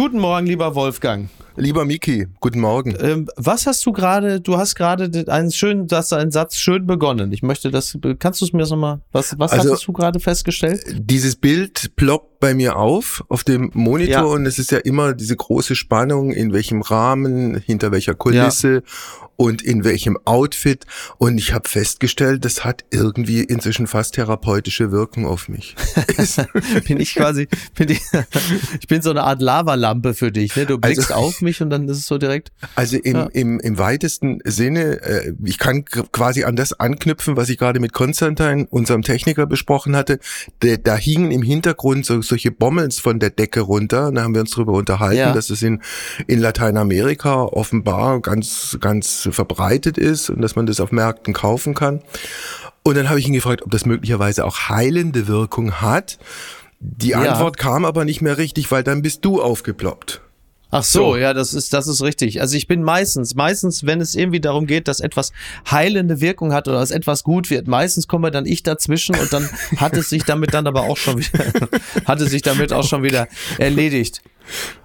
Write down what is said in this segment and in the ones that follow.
Guten Morgen, lieber Wolfgang. Lieber Miki, guten Morgen. Ähm, was hast du gerade, du hast gerade einen schönen, du hast einen Satz schön begonnen. Ich möchte das, kannst du es mir nochmal, was, was also, hast du gerade festgestellt? Dieses Bild ploppt bei mir auf, auf dem Monitor ja. und es ist ja immer diese große Spannung, in welchem Rahmen, hinter welcher Kulisse ja und in welchem Outfit. Und ich habe festgestellt, das hat irgendwie inzwischen fast therapeutische Wirkung auf mich. bin ich quasi, bin ich, ich bin so eine Art Lavalampe für dich. Ne? Du blickst also, auf mich und dann ist es so direkt. Also im, ja. im, im weitesten Sinne, äh, ich kann quasi an das anknüpfen, was ich gerade mit Konstantin, unserem Techniker, besprochen hatte. De, da hingen im Hintergrund so, solche Bommels von der Decke runter. Und da haben wir uns darüber unterhalten, ja. dass es in, in Lateinamerika offenbar ganz, ganz verbreitet ist und dass man das auf Märkten kaufen kann. Und dann habe ich ihn gefragt, ob das möglicherweise auch heilende Wirkung hat. Die ja. Antwort kam aber nicht mehr richtig, weil dann bist du aufgeploppt. Ach so, so, ja, das ist, das ist richtig. Also ich bin meistens, meistens, wenn es irgendwie darum geht, dass etwas heilende Wirkung hat oder dass etwas gut wird, meistens komme dann ich dazwischen und dann hat es sich damit dann aber auch schon wieder, hat es sich damit auch schon wieder erledigt.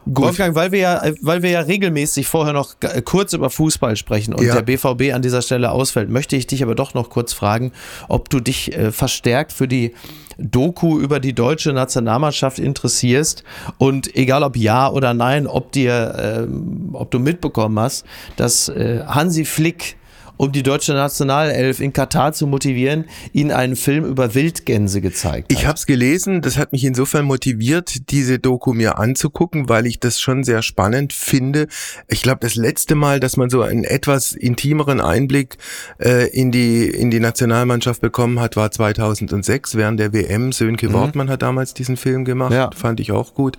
Gut. Wolfgang, weil wir ja, weil wir ja regelmäßig vorher noch kurz über Fußball sprechen und ja. der BVB an dieser Stelle ausfällt, möchte ich dich aber doch noch kurz fragen, ob du dich äh, verstärkt für die Doku über die deutsche Nationalmannschaft interessierst und egal ob ja oder nein, ob dir, äh, ob du mitbekommen hast, dass äh, Hansi Flick um die deutsche Nationalelf in Katar zu motivieren, ihnen einen Film über Wildgänse gezeigt hat. Ich habe es gelesen, das hat mich insofern motiviert, diese Doku mir anzugucken, weil ich das schon sehr spannend finde. Ich glaube, das letzte Mal, dass man so einen etwas intimeren Einblick äh, in die in die Nationalmannschaft bekommen hat, war 2006 während der WM. Sönke mhm. Wortmann hat damals diesen Film gemacht, ja. fand ich auch gut.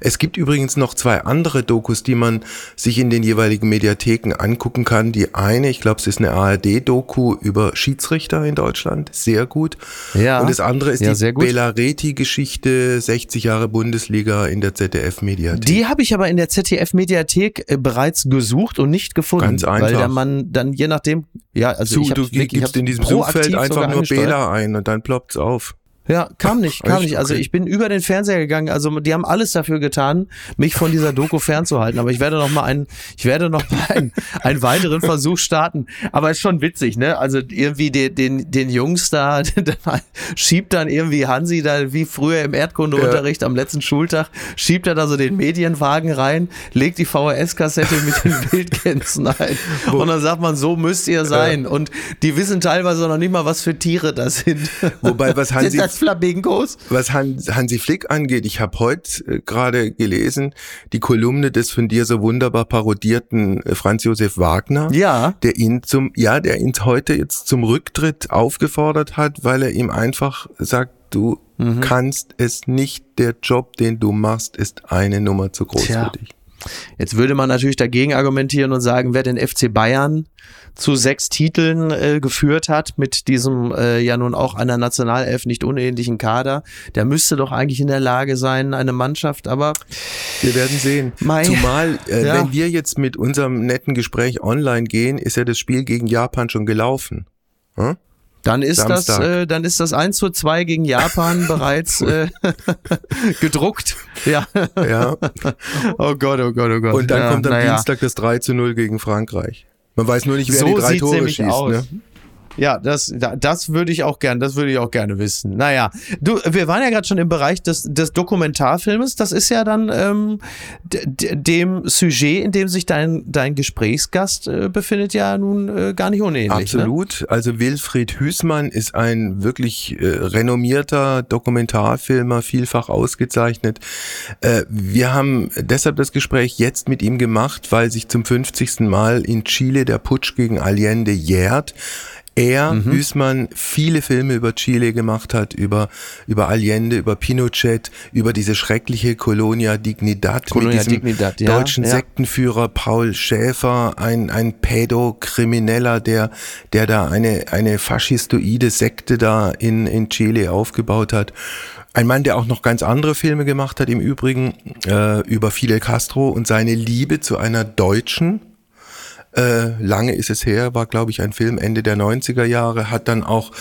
Es gibt übrigens noch zwei andere Dokus, die man sich in den jeweiligen Mediatheken angucken kann. Die eine, ich glaube, ist eine ARD-Doku über Schiedsrichter in Deutschland, sehr gut. Ja. Und das andere ist ja, die Belareti-Geschichte, 60 Jahre Bundesliga in der ZDF-Mediathek. Die habe ich aber in der ZDF-Mediathek äh, bereits gesucht und nicht gefunden. Ganz einfach. Weil der Mann dann je nachdem, ja, also Zu, ich du gibst in diesem Suchfeld einfach nur Bela ein und dann ploppt's auf. Ja, kam nicht, kam nicht. Also ich bin über den Fernseher gegangen. Also die haben alles dafür getan, mich von dieser Doku fernzuhalten. Aber ich werde noch mal einen, ich werde noch mal einen, einen weiteren Versuch starten. Aber ist schon witzig, ne? Also irgendwie den, den, den Jungs da, schiebt dann irgendwie Hansi da wie früher im Erdkundeunterricht ja. am letzten Schultag, schiebt er da so den Medienwagen rein, legt die VHS-Kassette mit den Wildgänsen ein. Und dann sagt man, so müsst ihr sein. Und die wissen teilweise noch nicht mal, was für Tiere das sind. Wobei was Hansi Flamingos. Was Hansi Flick angeht, ich habe heute äh, gerade gelesen, die Kolumne des von dir so wunderbar parodierten äh, Franz Josef Wagner, ja. der ihn zum, ja, der ihn heute jetzt zum Rücktritt aufgefordert hat, weil er ihm einfach sagt, du mhm. kannst es nicht, der Job, den du machst, ist eine Nummer zu groß Tja. für dich. Jetzt würde man natürlich dagegen argumentieren und sagen, wer den FC Bayern zu sechs Titeln äh, geführt hat mit diesem äh, ja nun auch einer Nationalelf nicht unähnlichen Kader, der müsste doch eigentlich in der Lage sein, eine Mannschaft, aber wir werden sehen. Mai, Zumal, äh, ja. wenn wir jetzt mit unserem netten Gespräch online gehen, ist ja das Spiel gegen Japan schon gelaufen. Hm? Dann ist das, äh, dann ist das 1 zu 2 gegen Japan bereits äh, gedruckt. Ja. ja. Oh Gott, oh Gott, oh Gott. Und dann ja, kommt am Dienstag das 3 zu 0 gegen Frankreich. Man weiß nur nicht, wer so die drei Tore schießt. Aus. Ne? Ja, das, das würde ich auch gerne, das würde ich auch gerne wissen. Naja, du, wir waren ja gerade schon im Bereich des, des Dokumentarfilmes. Das ist ja dann ähm, dem Sujet, in dem sich dein, dein Gesprächsgast äh, befindet, ja nun äh, gar nicht unähnlich. Ne? Absolut. Ne? Also Wilfried Hüßmann ist ein wirklich äh, renommierter Dokumentarfilmer, vielfach ausgezeichnet. Äh, wir haben deshalb das Gespräch jetzt mit ihm gemacht, weil sich zum 50. Mal in Chile der Putsch gegen Allende jährt er, mhm. Hüßmann, viele Filme über Chile gemacht hat, über, über Allende, über Pinochet, über diese schreckliche Colonia Dignidad Colonia mit diesem Dignidad, ja, deutschen ja. Sektenführer Paul Schäfer, ein, ein Pädokrimineller, der, der da eine, eine faschistoide Sekte da in, in Chile aufgebaut hat. Ein Mann, der auch noch ganz andere Filme gemacht hat, im Übrigen äh, über Fidel Castro und seine Liebe zu einer Deutschen, äh, lange ist es her, war glaube ich ein Film Ende der 90er Jahre, hat dann auch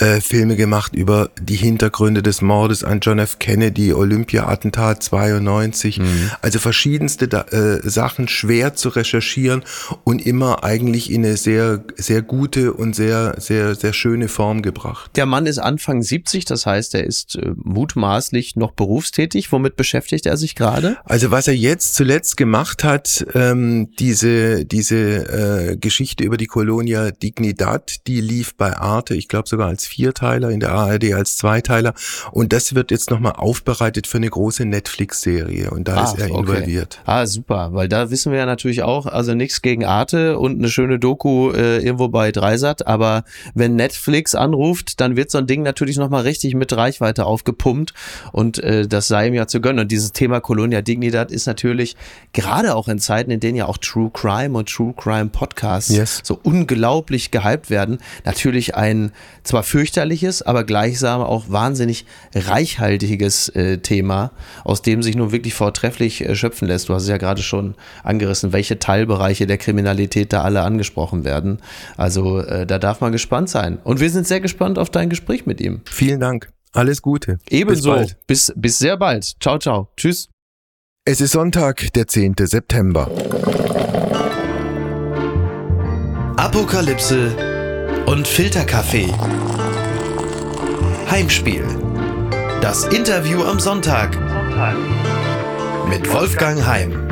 äh, Filme gemacht über die Hintergründe des Mordes an John F. Kennedy, Olympia-Attentat 92. Mhm. Also verschiedenste äh, Sachen schwer zu recherchieren und immer eigentlich in eine sehr, sehr gute und sehr, sehr, sehr schöne Form gebracht. Der Mann ist Anfang 70, das heißt, er ist äh, mutmaßlich noch berufstätig. Womit beschäftigt er sich gerade? Also was er jetzt zuletzt gemacht hat, ähm, diese, diese äh, Geschichte über die Colonia Dignidad, die lief bei Arte, ich glaube sogar als Vierteiler, in der ARD als Zweiteiler. Und das wird jetzt nochmal aufbereitet für eine große Netflix-Serie. Und da ah, ist er okay. involviert. Ah, super, weil da wissen wir ja natürlich auch, also nichts gegen Arte und eine schöne Doku äh, irgendwo bei Dreisat, aber wenn Netflix anruft, dann wird so ein Ding natürlich nochmal richtig mit Reichweite aufgepumpt und äh, das sei ihm ja zu gönnen. Und dieses Thema Colonia Dignidad ist natürlich gerade auch in Zeiten, in denen ja auch True Crime und True Crime Podcasts yes. so unglaublich gehypt werden, natürlich ein zwar fürchterliches, aber gleichsam auch wahnsinnig reichhaltiges äh, Thema, aus dem sich nun wirklich vortrefflich äh, schöpfen lässt. Du hast es ja gerade schon angerissen, welche Teilbereiche der Kriminalität da alle angesprochen werden. Also äh, da darf man gespannt sein. Und wir sind sehr gespannt auf dein Gespräch mit ihm. Vielen Dank. Alles Gute. Ebenso. Bis, bis, bis sehr bald. Ciao, ciao. Tschüss. Es ist Sonntag, der 10. September. Apokalypse und Filterkaffee. Heimspiel. Das Interview am Sonntag. Mit Wolfgang Heim.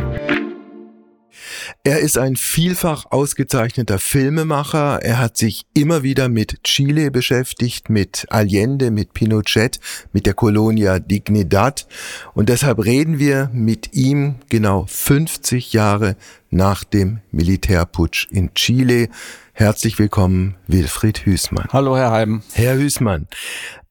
Er ist ein vielfach ausgezeichneter Filmemacher. Er hat sich immer wieder mit Chile beschäftigt, mit Allende, mit Pinochet, mit der Colonia Dignidad. Und deshalb reden wir mit ihm genau 50 Jahre nach dem Militärputsch in Chile. Herzlich willkommen, Wilfried Hüßmann. Hallo, Herr Heim. Herr Hüßmann,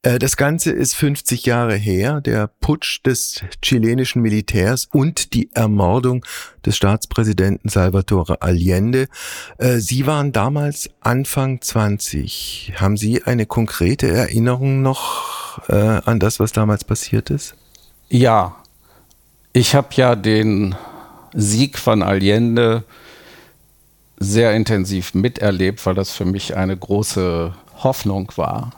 äh, das Ganze ist 50 Jahre her, der Putsch des chilenischen Militärs und die Ermordung des Staatspräsidenten Salvatore Allende. Äh, Sie waren damals Anfang 20. Haben Sie eine konkrete Erinnerung noch äh, an das, was damals passiert ist? Ja, ich habe ja den Sieg von Allende sehr intensiv miterlebt, weil das für mich eine große Hoffnung war.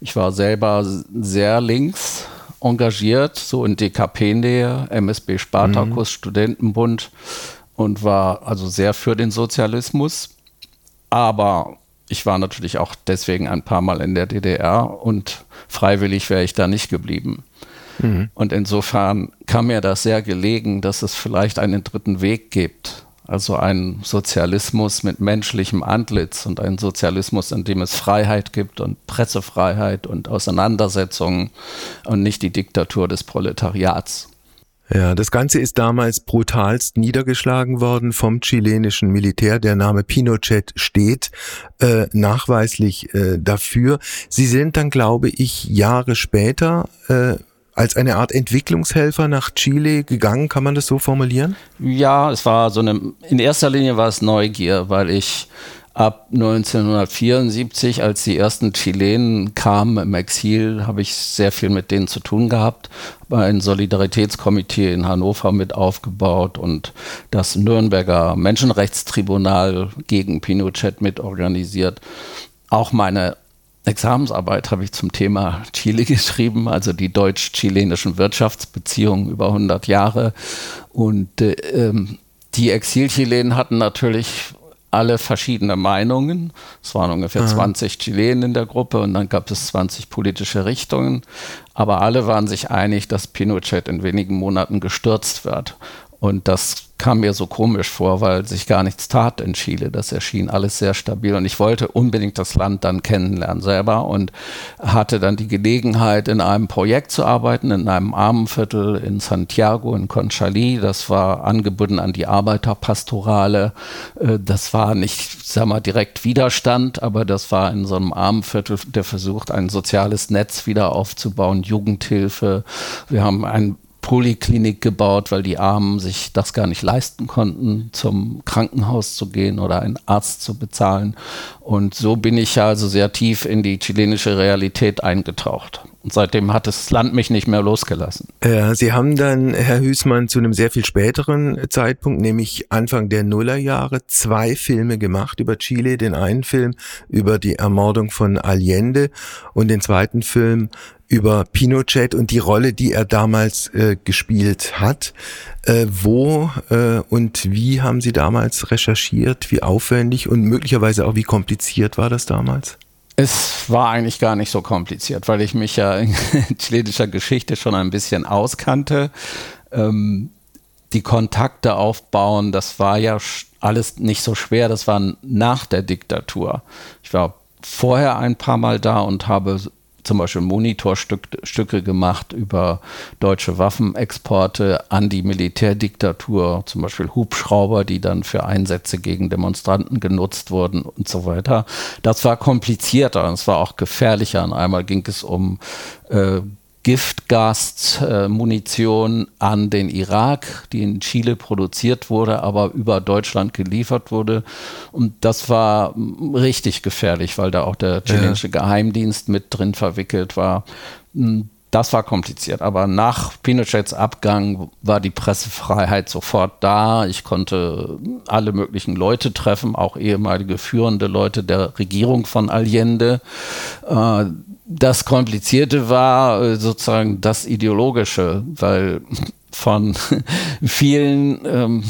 Ich war selber sehr links engagiert, so in DKP-Nähe, MSB Spartakus, mhm. Studentenbund und war also sehr für den Sozialismus. Aber ich war natürlich auch deswegen ein paar Mal in der DDR und freiwillig wäre ich da nicht geblieben. Mhm. Und insofern kam mir das sehr gelegen, dass es vielleicht einen dritten Weg gibt also ein Sozialismus mit menschlichem Antlitz und ein Sozialismus, in dem es Freiheit gibt und Pressefreiheit und Auseinandersetzungen und nicht die Diktatur des Proletariats. Ja, das Ganze ist damals brutalst niedergeschlagen worden vom chilenischen Militär. Der Name Pinochet steht äh, nachweislich äh, dafür. Sie sind dann, glaube ich, Jahre später äh, als eine Art Entwicklungshelfer nach Chile gegangen, kann man das so formulieren? Ja, es war so eine, in erster Linie war es Neugier, weil ich ab 1974, als die ersten Chilenen kamen im Exil, habe ich sehr viel mit denen zu tun gehabt, habe ein Solidaritätskomitee in Hannover mit aufgebaut und das Nürnberger Menschenrechtstribunal gegen Pinochet mit organisiert. Auch meine Examensarbeit habe ich zum Thema Chile geschrieben, also die deutsch-chilenischen Wirtschaftsbeziehungen über 100 Jahre. Und äh, ähm, die Exilchilenen hatten natürlich alle verschiedene Meinungen. Es waren ungefähr Aha. 20 Chilenen in der Gruppe und dann gab es 20 politische Richtungen. Aber alle waren sich einig, dass Pinochet in wenigen Monaten gestürzt wird. Und das kam mir so komisch vor, weil sich gar nichts tat in Chile. Das erschien alles sehr stabil und ich wollte unbedingt das Land dann kennenlernen selber und hatte dann die Gelegenheit, in einem Projekt zu arbeiten, in einem Armenviertel in Santiago, in Conchalí. Das war angebunden an die Arbeiterpastorale. Äh, das war nicht, sag mal, direkt Widerstand, aber das war in so einem Armenviertel, der versucht, ein soziales Netz wieder aufzubauen, Jugendhilfe. Wir haben ein Poliklinik gebaut, weil die Armen sich das gar nicht leisten konnten, zum Krankenhaus zu gehen oder einen Arzt zu bezahlen. Und so bin ich ja also sehr tief in die chilenische Realität eingetaucht. Und seitdem hat das Land mich nicht mehr losgelassen. Ja, Sie haben dann, Herr Hüßmann, zu einem sehr viel späteren Zeitpunkt, nämlich Anfang der Nullerjahre, zwei Filme gemacht über Chile. Den einen Film über die Ermordung von Allende und den zweiten Film über Pinochet und die Rolle, die er damals äh, gespielt hat. Äh, wo äh, und wie haben Sie damals recherchiert? Wie aufwendig und möglicherweise auch wie kompliziert war das damals? Es war eigentlich gar nicht so kompliziert, weil ich mich ja in chilenischer Geschichte schon ein bisschen auskannte. Ähm, die Kontakte aufbauen, das war ja alles nicht so schwer. Das war nach der Diktatur. Ich war vorher ein paar Mal da und habe zum Beispiel Monitorstücke gemacht über deutsche Waffenexporte an die Militärdiktatur, zum Beispiel Hubschrauber, die dann für Einsätze gegen Demonstranten genutzt wurden und so weiter. Das war komplizierter und es war auch gefährlicher. Und einmal ging es um äh, Giftgasmunition an den Irak, die in Chile produziert wurde, aber über Deutschland geliefert wurde. Und das war richtig gefährlich, weil da auch der chilenische ja. Geheimdienst mit drin verwickelt war. Hm, das war kompliziert, aber nach Pinochets Abgang war die Pressefreiheit sofort da. Ich konnte alle möglichen Leute treffen, auch ehemalige führende Leute der Regierung von Allende. Das Komplizierte war äh, sozusagen das Ideologische, weil von vielen ähm,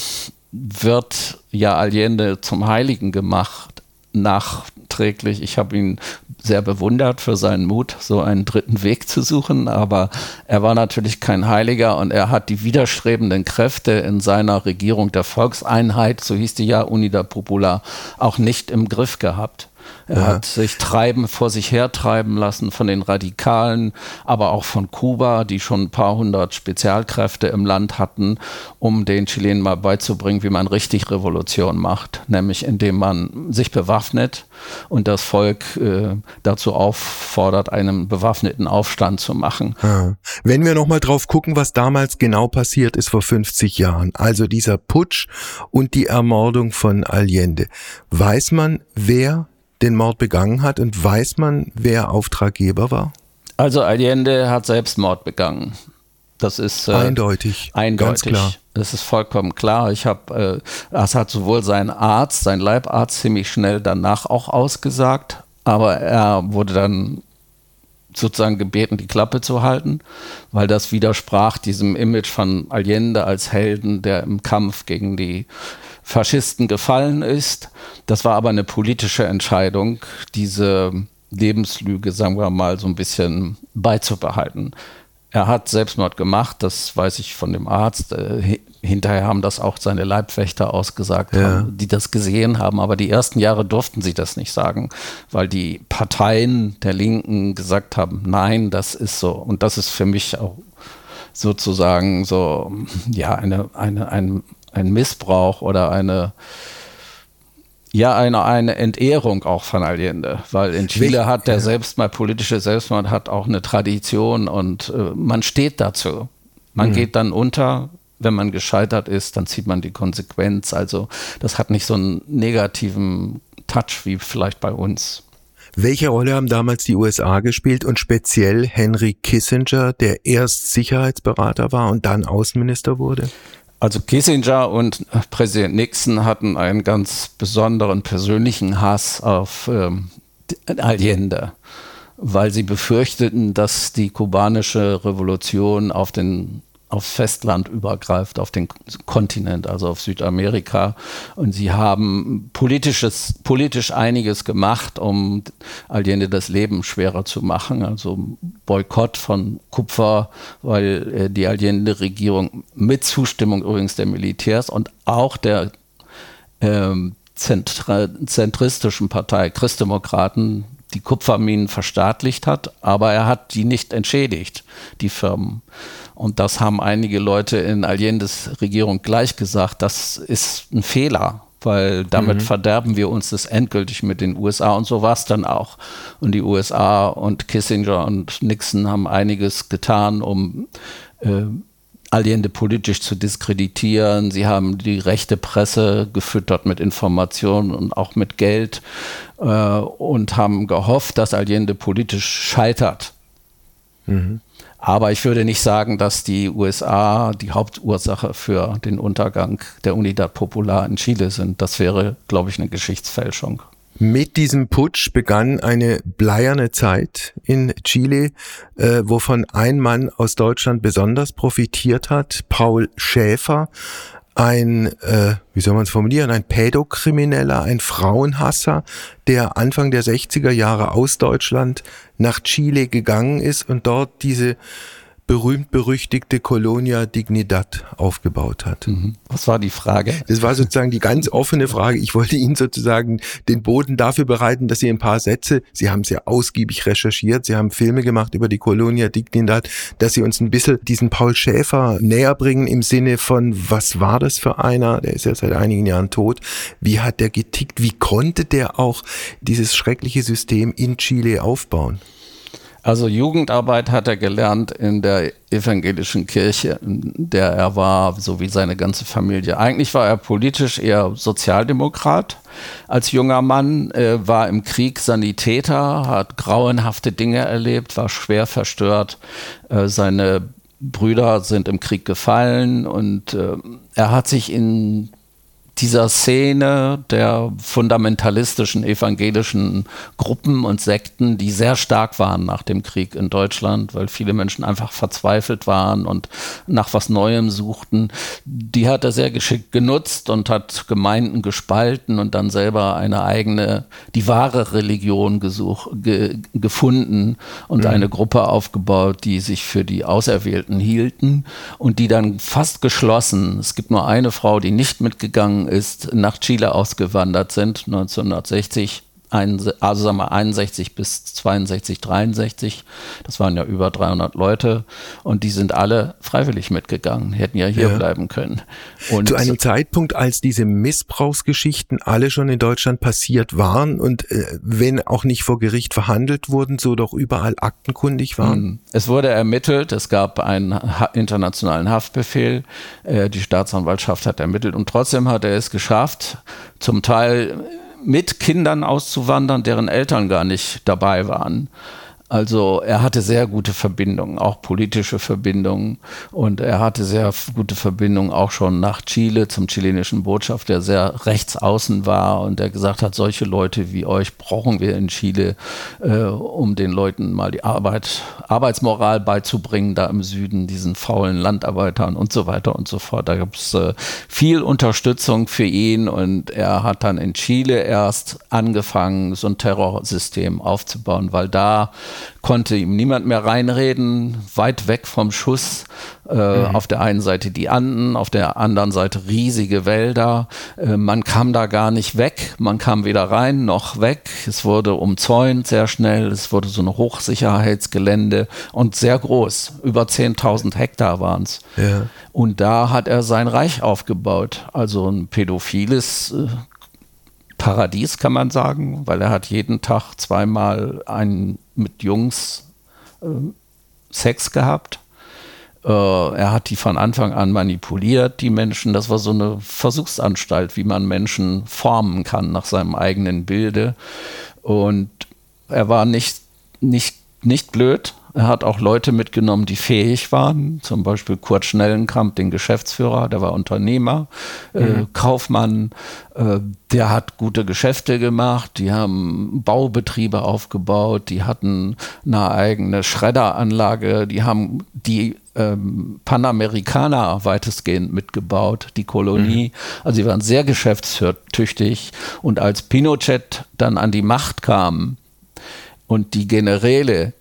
wird ja Allende zum Heiligen gemacht, nachträglich. Ich habe ihn sehr bewundert für seinen Mut, so einen dritten Weg zu suchen, aber er war natürlich kein Heiliger und er hat die widerstrebenden Kräfte in seiner Regierung der Volkseinheit, so hieß die ja Unida Popular, auch nicht im Griff gehabt. Er ja. hat sich treiben, vor sich hertreiben lassen von den Radikalen, aber auch von Kuba, die schon ein paar hundert Spezialkräfte im Land hatten, um den Chilenen mal beizubringen, wie man richtig Revolution macht, nämlich indem man sich bewaffnet und das Volk äh, dazu auffordert, einen bewaffneten Aufstand zu machen. Ja. Wenn wir nochmal drauf gucken, was damals genau passiert ist vor 50 Jahren, also dieser Putsch und die Ermordung von Allende, weiß man, wer den Mord begangen hat und weiß man, wer Auftraggeber war? Also Allende hat Selbstmord begangen. Das ist äh, eindeutig, eindeutig. Ganz klar. Das ist vollkommen klar. Ich habe, äh, das hat sowohl sein Arzt, sein Leibarzt ziemlich schnell danach auch ausgesagt, aber er wurde dann sozusagen gebeten, die Klappe zu halten, weil das widersprach diesem Image von Allende als Helden, der im Kampf gegen die Faschisten gefallen ist. Das war aber eine politische Entscheidung, diese Lebenslüge, sagen wir mal, so ein bisschen beizubehalten. Er hat Selbstmord gemacht, das weiß ich von dem Arzt. Äh, hinterher haben das auch seine Leibwächter ausgesagt, ja. haben, die das gesehen haben. Aber die ersten Jahre durften sie das nicht sagen, weil die Parteien der Linken gesagt haben, nein, das ist so. Und das ist für mich auch sozusagen so, ja, eine, eine, ein ein Missbrauch oder eine ja, eine, eine Entehrung auch von Allende, weil in Chile hat der selbst mal politische Selbstmord hat auch eine Tradition und äh, man steht dazu. Man mhm. geht dann unter, wenn man gescheitert ist, dann zieht man die Konsequenz. Also das hat nicht so einen negativen Touch wie vielleicht bei uns. Welche Rolle haben damals die USA gespielt und speziell Henry Kissinger, der erst Sicherheitsberater war und dann Außenminister wurde? Also Kissinger und Präsident Nixon hatten einen ganz besonderen persönlichen Hass auf ähm, Allende, weil sie befürchteten, dass die kubanische Revolution auf den aufs Festland übergreift, auf den Kontinent, also auf Südamerika. Und sie haben politisches, politisch einiges gemacht, um Allende das Leben schwerer zu machen. Also Boykott von Kupfer, weil äh, die Allende-Regierung mit Zustimmung übrigens der Militärs und auch der ähm, zentristischen Partei Christdemokraten die Kupferminen verstaatlicht hat, aber er hat die nicht entschädigt, die Firmen. Und das haben einige Leute in Allendes Regierung gleich gesagt, das ist ein Fehler, weil damit mhm. verderben wir uns das endgültig mit den USA und so war es dann auch. Und die USA und Kissinger und Nixon haben einiges getan, um äh, Allende politisch zu diskreditieren. Sie haben die rechte Presse gefüttert mit Informationen und auch mit Geld äh, und haben gehofft, dass Allende politisch scheitert. Mhm. Aber ich würde nicht sagen, dass die USA die Hauptursache für den Untergang der Unidad Popular in Chile sind. Das wäre, glaube ich, eine Geschichtsfälschung. Mit diesem Putsch begann eine bleierne Zeit in Chile, äh, wovon ein Mann aus Deutschland besonders profitiert hat, Paul Schäfer, ein, äh, wie soll man es formulieren, ein Pädokrimineller, ein Frauenhasser, der Anfang der 60er Jahre aus Deutschland nach Chile gegangen ist und dort diese berühmt-berüchtigte Colonia Dignidad aufgebaut hat. Mhm. Was war die Frage? Das war sozusagen die ganz offene Frage. Ich wollte Ihnen sozusagen den Boden dafür bereiten, dass Sie ein paar Sätze, Sie haben sehr ausgiebig recherchiert, Sie haben Filme gemacht über die Colonia Dignidad, dass Sie uns ein bisschen diesen Paul Schäfer näher bringen im Sinne von, was war das für einer? Der ist ja seit einigen Jahren tot. Wie hat der getickt? Wie konnte der auch dieses schreckliche System in Chile aufbauen? Also Jugendarbeit hat er gelernt in der evangelischen Kirche, in der er war, so wie seine ganze Familie. Eigentlich war er politisch eher Sozialdemokrat. Als junger Mann äh, war im Krieg Sanitäter, hat grauenhafte Dinge erlebt, war schwer verstört. Äh, seine Brüder sind im Krieg gefallen und äh, er hat sich in dieser Szene der fundamentalistischen evangelischen Gruppen und Sekten, die sehr stark waren nach dem Krieg in Deutschland, weil viele Menschen einfach verzweifelt waren und nach was Neuem suchten, die hat er sehr geschickt genutzt und hat Gemeinden gespalten und dann selber eine eigene, die wahre Religion gesuch, ge, gefunden und mhm. eine Gruppe aufgebaut, die sich für die Auserwählten hielten und die dann fast geschlossen, es gibt nur eine Frau, die nicht mitgegangen ist, nach Chile ausgewandert sind, 1960 also sagen wir 61 bis 62, 63, das waren ja über 300 Leute und die sind alle freiwillig mitgegangen, hätten ja hier ja. bleiben können. Und Zu einem Zeitpunkt, als diese Missbrauchsgeschichten alle schon in Deutschland passiert waren und äh, wenn auch nicht vor Gericht verhandelt wurden, so doch überall aktenkundig waren? Hm. Es wurde ermittelt, es gab einen internationalen Haftbefehl, äh, die Staatsanwaltschaft hat ermittelt und trotzdem hat er es geschafft, zum Teil mit Kindern auszuwandern, deren Eltern gar nicht dabei waren. Also er hatte sehr gute Verbindungen, auch politische Verbindungen. Und er hatte sehr gute Verbindungen auch schon nach Chile zum chilenischen Botschafter, der sehr rechts außen war und der gesagt hat, solche Leute wie euch brauchen wir in Chile, äh, um den Leuten mal die Arbeit, Arbeitsmoral beizubringen, da im Süden, diesen faulen Landarbeitern und so weiter und so fort. Da gab es äh, viel Unterstützung für ihn und er hat dann in Chile erst angefangen, so ein Terrorsystem aufzubauen, weil da konnte ihm niemand mehr reinreden, weit weg vom Schuss. Äh, mhm. Auf der einen Seite die Anden, auf der anderen Seite riesige Wälder. Äh, man kam da gar nicht weg, man kam weder rein noch weg. Es wurde umzäunt sehr schnell, es wurde so ein Hochsicherheitsgelände und sehr groß. Über 10.000 Hektar waren es. Ja. Und da hat er sein Reich aufgebaut. Also ein pädophiles äh, Paradies, kann man sagen, weil er hat jeden Tag zweimal einen mit Jungs äh, Sex gehabt. Äh, er hat die von Anfang an manipuliert, die Menschen. Das war so eine Versuchsanstalt, wie man Menschen formen kann nach seinem eigenen Bilde. Und er war nicht, nicht, nicht blöd, er hat auch Leute mitgenommen, die fähig waren, zum Beispiel Kurt Schnellenkamp, den Geschäftsführer, der war Unternehmer, äh, mhm. äh, Kaufmann, äh, der hat gute Geschäfte gemacht, die haben Baubetriebe aufgebaut, die hatten eine eigene Schredderanlage, die haben die ähm, Panamerikaner weitestgehend mitgebaut, die Kolonie. Mhm. Also sie waren sehr geschäftstüchtig und als Pinochet dann an die Macht kam, und die Generäle,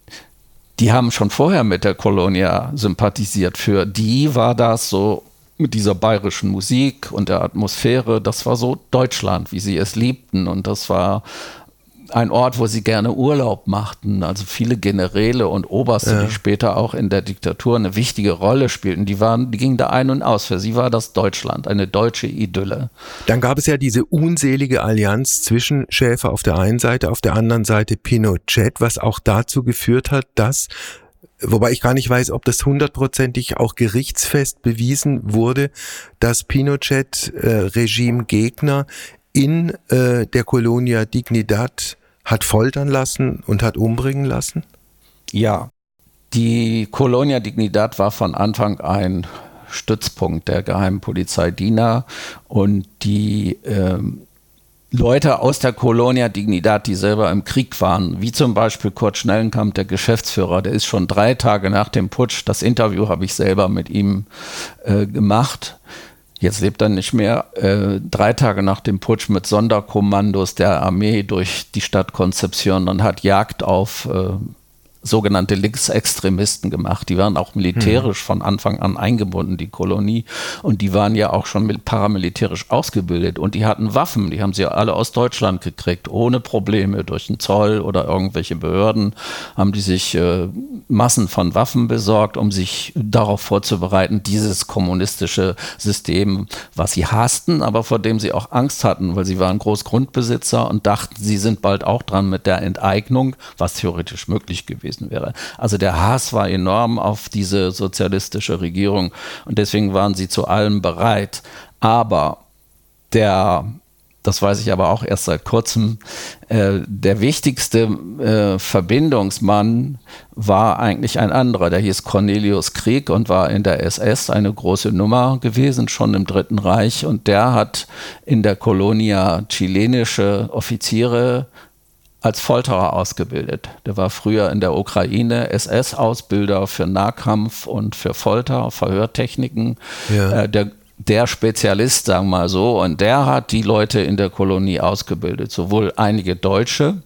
die haben schon vorher mit der Kolonia sympathisiert. Für die war das so mit dieser bayerischen Musik und der Atmosphäre, das war so Deutschland, wie sie es liebten. Und das war ein Ort, wo sie gerne Urlaub machten. Also viele Generäle und Oberste, ja. die später auch in der Diktatur eine wichtige Rolle spielten, die waren, die gingen da ein und aus. Für sie war das Deutschland, eine deutsche Idylle. Dann gab es ja diese unselige Allianz zwischen Schäfer auf der einen Seite, auf der anderen Seite Pinochet, was auch dazu geführt hat, dass wobei ich gar nicht weiß, ob das hundertprozentig auch gerichtsfest bewiesen wurde, dass Pinochet-Regime-Gegner äh, in äh, der Colonia Dignidad hat foltern lassen und hat umbringen lassen? Ja, die Colonia Dignidad war von Anfang ein Stützpunkt der geheimen Polizei DINA und die ähm, Leute aus der Colonia Dignidad, die selber im Krieg waren, wie zum Beispiel Kurt Schnellenkamp, der Geschäftsführer, der ist schon drei Tage nach dem Putsch, das Interview habe ich selber mit ihm äh, gemacht. Jetzt lebt er nicht mehr. Äh, drei Tage nach dem Putsch mit Sonderkommandos der Armee durch die Stadt Konzeption und hat Jagd auf äh, sogenannte Linksextremisten gemacht. Die waren auch militärisch von Anfang an eingebunden, die Kolonie. Und die waren ja auch schon paramilitärisch ausgebildet. Und die hatten Waffen. Die haben sie alle aus Deutschland gekriegt, ohne Probleme durch den Zoll oder irgendwelche Behörden. Haben die sich äh, Massen von Waffen besorgt, um sich darauf vorzubereiten, dieses kommunistische System, was sie hassten, aber vor dem sie auch Angst hatten, weil sie waren Großgrundbesitzer und dachten, sie sind bald auch dran mit der Enteignung, was theoretisch möglich gewesen gewesen wäre. Also der Hass war enorm auf diese sozialistische Regierung und deswegen waren sie zu allem bereit. Aber der das weiß ich aber auch erst seit kurzem, äh, der wichtigste äh, Verbindungsmann war eigentlich ein anderer, der hieß Cornelius Krieg und war in der SS eine große Nummer gewesen, schon im Dritten Reich. Und der hat in der Kolonia chilenische Offiziere als Folterer ausgebildet. Der war früher in der Ukraine SS-Ausbilder für Nahkampf und für Folter, Verhörtechniken. Ja. Äh, der, der Spezialist, sagen wir mal so, und der hat die Leute in der Kolonie ausgebildet, sowohl einige Deutsche,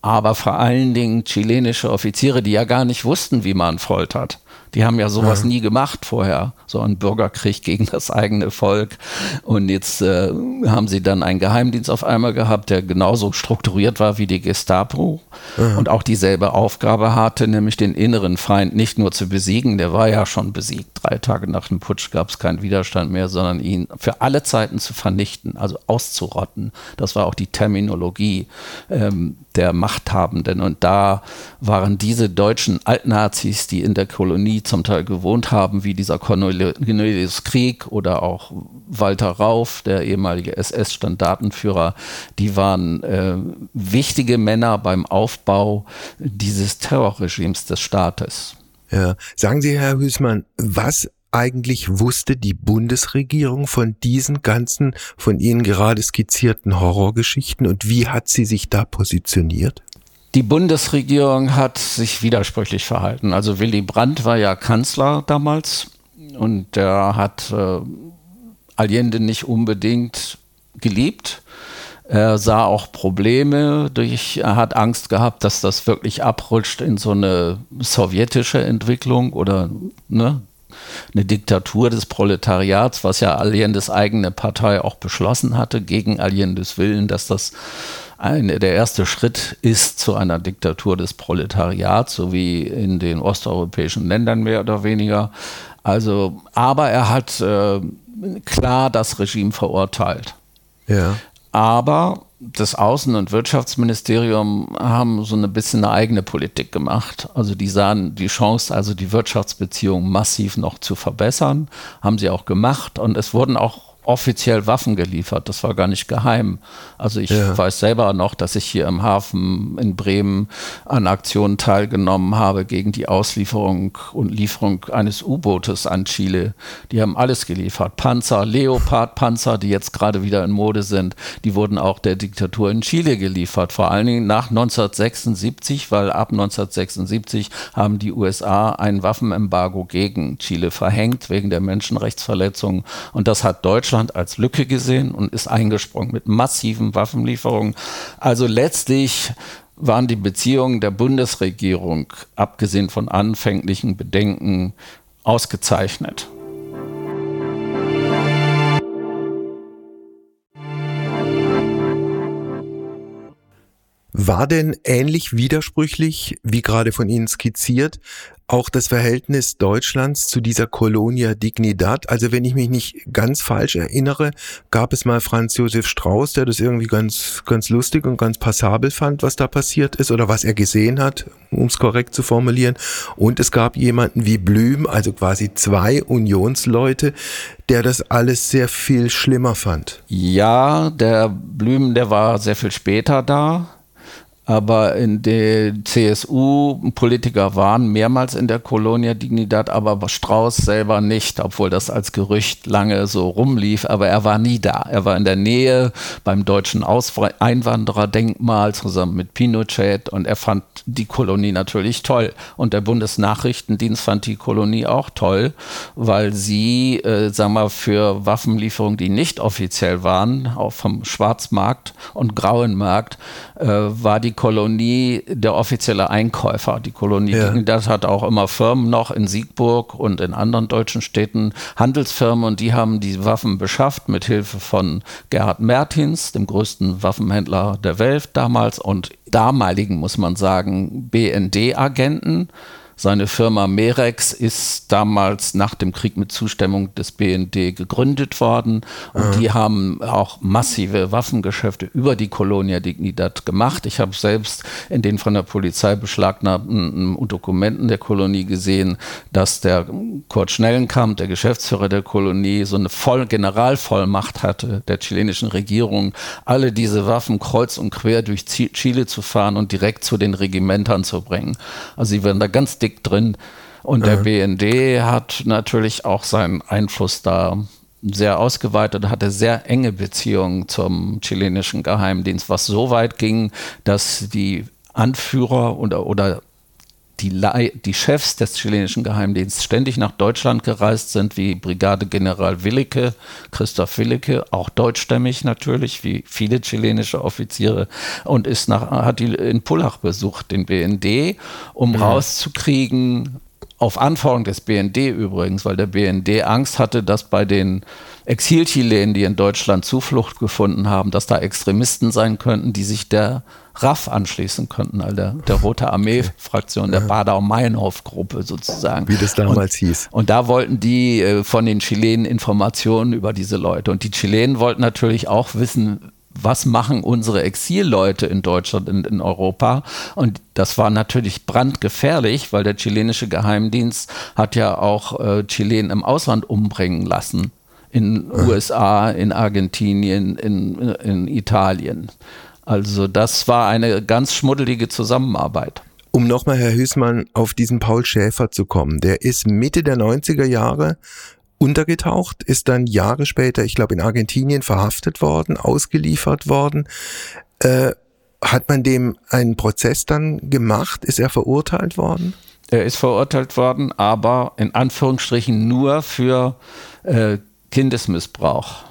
aber vor allen Dingen chilenische Offiziere, die ja gar nicht wussten, wie man foltert. Die haben ja sowas ja. nie gemacht vorher, so ein Bürgerkrieg gegen das eigene Volk. Und jetzt äh, haben sie dann einen Geheimdienst auf einmal gehabt, der genauso strukturiert war wie die Gestapo ja. und auch dieselbe Aufgabe hatte, nämlich den inneren Feind nicht nur zu besiegen, der war ja schon besiegt. Drei Tage nach dem Putsch gab es keinen Widerstand mehr, sondern ihn für alle Zeiten zu vernichten, also auszurotten. Das war auch die Terminologie ähm, der Machthabenden. Und da waren diese deutschen Altnazis, die in der Kolonie zum Teil gewohnt haben, wie dieser Cornelius Krieg oder auch Walter Rauf, der ehemalige SS-Standartenführer, die waren äh, wichtige Männer beim Aufbau dieses Terrorregimes des Staates. Ja. Sagen Sie, Herr Hüßmann, was eigentlich wusste die Bundesregierung von diesen ganzen von Ihnen gerade skizzierten Horrorgeschichten und wie hat sie sich da positioniert? Die Bundesregierung hat sich widersprüchlich verhalten. Also Willy Brandt war ja Kanzler damals und der hat äh, Allende nicht unbedingt geliebt. Er sah auch Probleme, durch, er hat Angst gehabt, dass das wirklich abrutscht in so eine sowjetische Entwicklung oder ne, eine Diktatur des Proletariats, was ja Allendes eigene Partei auch beschlossen hatte, gegen Allendes Willen, dass das eine, der erste Schritt ist zu einer Diktatur des Proletariats, so wie in den osteuropäischen Ländern mehr oder weniger. Also, aber er hat äh, klar das Regime verurteilt. Ja. Aber das Außen- und Wirtschaftsministerium haben so ein bisschen eine eigene Politik gemacht. Also die sahen die Chance, also die Wirtschaftsbeziehungen massiv noch zu verbessern, haben sie auch gemacht und es wurden auch offiziell Waffen geliefert. Das war gar nicht geheim. Also ich ja. weiß selber noch, dass ich hier im Hafen in Bremen an Aktionen teilgenommen habe gegen die Auslieferung und Lieferung eines U-Bootes an Chile. Die haben alles geliefert. Panzer, Leopard-Panzer, die jetzt gerade wieder in Mode sind, die wurden auch der Diktatur in Chile geliefert. Vor allen Dingen nach 1976, weil ab 1976 haben die USA ein Waffenembargo gegen Chile verhängt wegen der Menschenrechtsverletzungen. Und das hat Deutschland Deutschland als Lücke gesehen und ist eingesprungen mit massiven Waffenlieferungen. Also letztlich waren die Beziehungen der Bundesregierung, abgesehen von anfänglichen Bedenken, ausgezeichnet. War denn ähnlich widersprüchlich, wie gerade von Ihnen skizziert, auch das Verhältnis Deutschlands zu dieser Colonia Dignidad? Also wenn ich mich nicht ganz falsch erinnere, gab es mal Franz Josef Strauß, der das irgendwie ganz, ganz lustig und ganz passabel fand, was da passiert ist oder was er gesehen hat, um es korrekt zu formulieren. Und es gab jemanden wie Blüm, also quasi zwei Unionsleute, der das alles sehr viel schlimmer fand. Ja, der Blüm, der war sehr viel später da aber in der CSU Politiker waren mehrmals in der Colonia Dignidad, aber Strauß selber nicht, obwohl das als Gerücht lange so rumlief, aber er war nie da. Er war in der Nähe beim deutschen Einwandererdenkmal zusammen mit Pinochet und er fand die Kolonie natürlich toll und der Bundesnachrichtendienst fand die Kolonie auch toll, weil sie, äh, sagen wir, für Waffenlieferungen, die nicht offiziell waren, auch vom Schwarzmarkt und Grauen Markt, äh, war die Kolonie der offizielle Einkäufer. Die Kolonie ja. das hat auch immer Firmen noch in Siegburg und in anderen deutschen Städten, Handelsfirmen und die haben die Waffen beschafft mit Hilfe von Gerhard Mertins, dem größten Waffenhändler der Welt damals und damaligen, muss man sagen, BND-Agenten. Seine Firma Merex ist damals nach dem Krieg mit Zustimmung des BND gegründet worden und Aha. die haben auch massive Waffengeschäfte über die Colonia Dignidad gemacht. Ich habe selbst in den von der Polizei beschlagnahmten Dokumenten der Kolonie gesehen, dass der Kurt Schnellenkamp, der Geschäftsführer der Kolonie, so eine Voll Generalvollmacht hatte der chilenischen Regierung, alle diese Waffen kreuz und quer durch Chile zu fahren und direkt zu den Regimentern zu bringen. Also sie werden da ganz dick Politik drin. Und der BND hat natürlich auch seinen Einfluss da sehr ausgeweitet, hatte sehr enge Beziehungen zum chilenischen Geheimdienst, was so weit ging, dass die Anführer oder, oder die, die Chefs des chilenischen Geheimdienstes ständig nach Deutschland gereist sind, wie Brigadegeneral Willicke, Christoph Willicke, auch deutschstämmig natürlich, wie viele chilenische Offiziere, und ist nach, hat die in Pullach besucht, den BND, um ja. rauszukriegen, auf Anforderung des BND übrigens, weil der BND Angst hatte, dass bei den Exilchilenen, die in Deutschland Zuflucht gefunden haben, dass da Extremisten sein könnten, die sich der RAF anschließen könnten, also der, der Rote Armee-Fraktion, der Badau-Meinhof-Gruppe sozusagen. Wie das damals und, hieß. Und da wollten die äh, von den Chilenen Informationen über diese Leute. Und die Chilenen wollten natürlich auch wissen, was machen unsere Exilleute in Deutschland, in, in, Europa? Und das war natürlich brandgefährlich, weil der chilenische Geheimdienst hat ja auch äh, Chilenen im Ausland umbringen lassen. In. USA, in Argentinien, in, in Italien. Also das war eine ganz schmuddelige Zusammenarbeit. Um nochmal, Herr Hüßmann, auf diesen Paul Schäfer zu kommen. Der ist Mitte der 90er Jahre untergetaucht, ist dann Jahre später, ich glaube in Argentinien, verhaftet worden, ausgeliefert worden. Äh, hat man dem einen Prozess dann gemacht? Ist er verurteilt worden? Er ist verurteilt worden, aber in Anführungsstrichen nur für äh, Kindesmissbrauch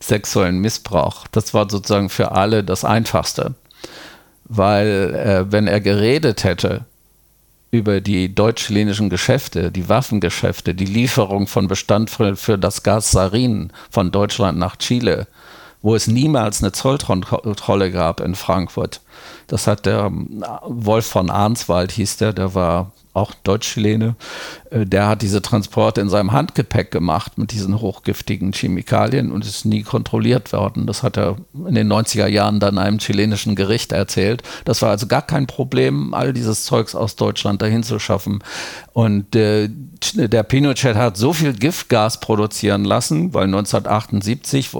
sexuellen Missbrauch. Das war sozusagen für alle das Einfachste. Weil äh, wenn er geredet hätte über die deutsch-chilenischen Geschäfte, die Waffengeschäfte, die Lieferung von Bestand für, für das Gas Sarin von Deutschland nach Chile, wo es niemals eine Zollkontrolle gab in Frankfurt. Das hat der Wolf von Arnswald, hieß der, der war auch Deutsch-Chilene, äh, der hat diese Transporte in seinem Handgepäck gemacht mit diesen hochgiftigen Chemikalien und ist nie kontrolliert worden. Das hat er in den 90er Jahren dann einem chilenischen Gericht erzählt. Das war also gar kein Problem, all dieses Zeugs aus Deutschland dahin zu schaffen. Und äh, der Pinochet hat so viel Giftgas produzieren lassen, weil 1978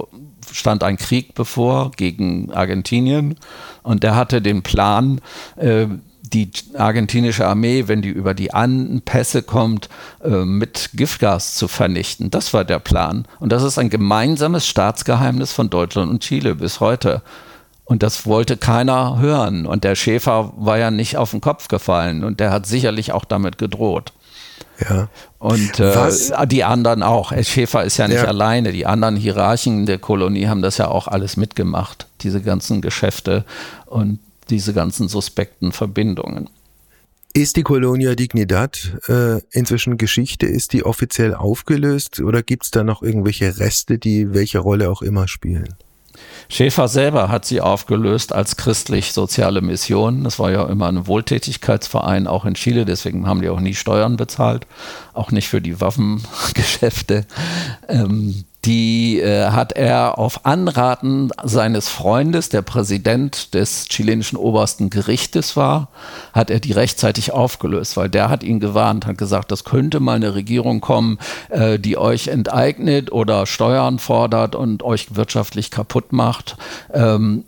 stand ein Krieg bevor gegen Argentinien und der hatte den Plan, äh, die argentinische Armee, wenn die über die Andenpässe kommt, äh, mit Giftgas zu vernichten. Das war der Plan. Und das ist ein gemeinsames Staatsgeheimnis von Deutschland und Chile bis heute. Und das wollte keiner hören. Und der Schäfer war ja nicht auf den Kopf gefallen. Und der hat sicherlich auch damit gedroht. Ja. Und äh, die anderen auch. Schäfer ist ja nicht ja. alleine. Die anderen Hierarchen der Kolonie haben das ja auch alles mitgemacht, diese ganzen Geschäfte. Und diese ganzen suspekten Verbindungen. Ist die Colonia Dignidad äh, inzwischen Geschichte? Ist die offiziell aufgelöst oder gibt es da noch irgendwelche Reste, die welche Rolle auch immer spielen? Schäfer selber hat sie aufgelöst als christlich-soziale Mission. Das war ja immer ein Wohltätigkeitsverein, auch in Chile. Deswegen haben die auch nie Steuern bezahlt, auch nicht für die Waffengeschäfte. Ähm, die äh, hat er auf Anraten seines Freundes, der Präsident des chilenischen obersten Gerichtes war, hat er die rechtzeitig aufgelöst, weil der hat ihn gewarnt, hat gesagt, das könnte mal eine Regierung kommen, äh, die euch enteignet oder Steuern fordert und euch wirtschaftlich kaputt macht. Ähm,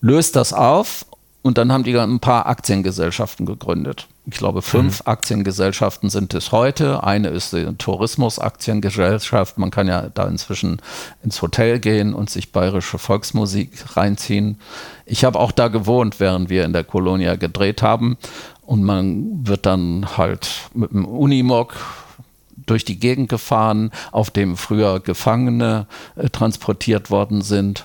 löst das auf und dann haben die ein paar Aktiengesellschaften gegründet ich glaube, fünf mhm. Aktiengesellschaften sind es heute. Eine ist die Tourismusaktiengesellschaft. Man kann ja da inzwischen ins Hotel gehen und sich bayerische Volksmusik reinziehen. Ich habe auch da gewohnt, während wir in der Kolonia gedreht haben. Und man wird dann halt mit dem Unimog durch die Gegend gefahren, auf dem früher Gefangene äh, transportiert worden sind.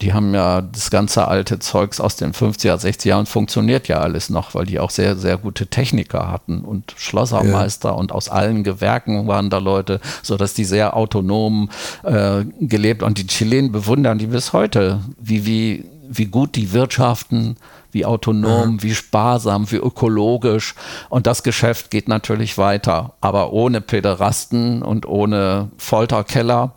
Die haben ja das ganze alte Zeugs aus den 50er, 60er Jahren funktioniert ja alles noch, weil die auch sehr, sehr gute Techniker hatten und Schlossermeister ja. und aus allen Gewerken waren da Leute, sodass die sehr autonom äh, gelebt und die Chilenen bewundern die bis heute, wie, wie, wie gut die wirtschaften, wie autonom, mhm. wie sparsam, wie ökologisch. Und das Geschäft geht natürlich weiter, aber ohne Pederasten und ohne Folterkeller.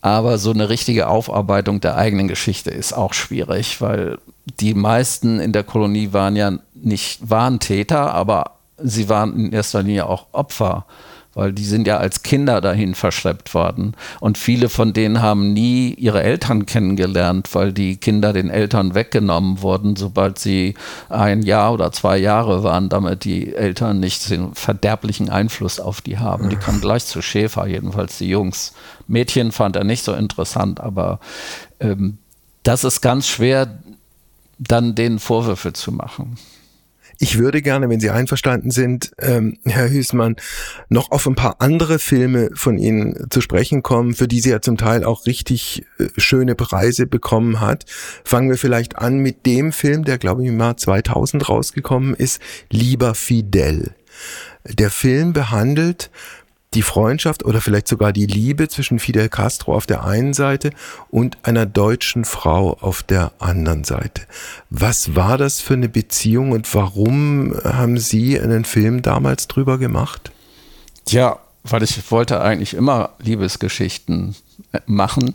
Aber so eine richtige Aufarbeitung der eigenen Geschichte ist auch schwierig, weil die meisten in der Kolonie waren ja nicht, waren Täter, aber sie waren in erster Linie auch Opfer weil die sind ja als Kinder dahin verschleppt worden. Und viele von denen haben nie ihre Eltern kennengelernt, weil die Kinder den Eltern weggenommen wurden, sobald sie ein Jahr oder zwei Jahre waren, damit die Eltern nicht den verderblichen Einfluss auf die haben. Die kamen gleich zu Schäfer, jedenfalls die Jungs. Mädchen fand er nicht so interessant, aber ähm, das ist ganz schwer, dann denen Vorwürfe zu machen. Ich würde gerne, wenn Sie einverstanden sind, ähm, Herr Hüßmann, noch auf ein paar andere Filme von Ihnen zu sprechen kommen, für die Sie ja zum Teil auch richtig äh, schöne Preise bekommen hat. Fangen wir vielleicht an mit dem Film, der glaube ich im Jahr 2000 rausgekommen ist, Lieber Fidel. Der Film behandelt die Freundschaft oder vielleicht sogar die Liebe zwischen Fidel Castro auf der einen Seite und einer deutschen Frau auf der anderen Seite. Was war das für eine Beziehung und warum haben Sie einen Film damals drüber gemacht? Ja, weil ich wollte eigentlich immer Liebesgeschichten äh, machen.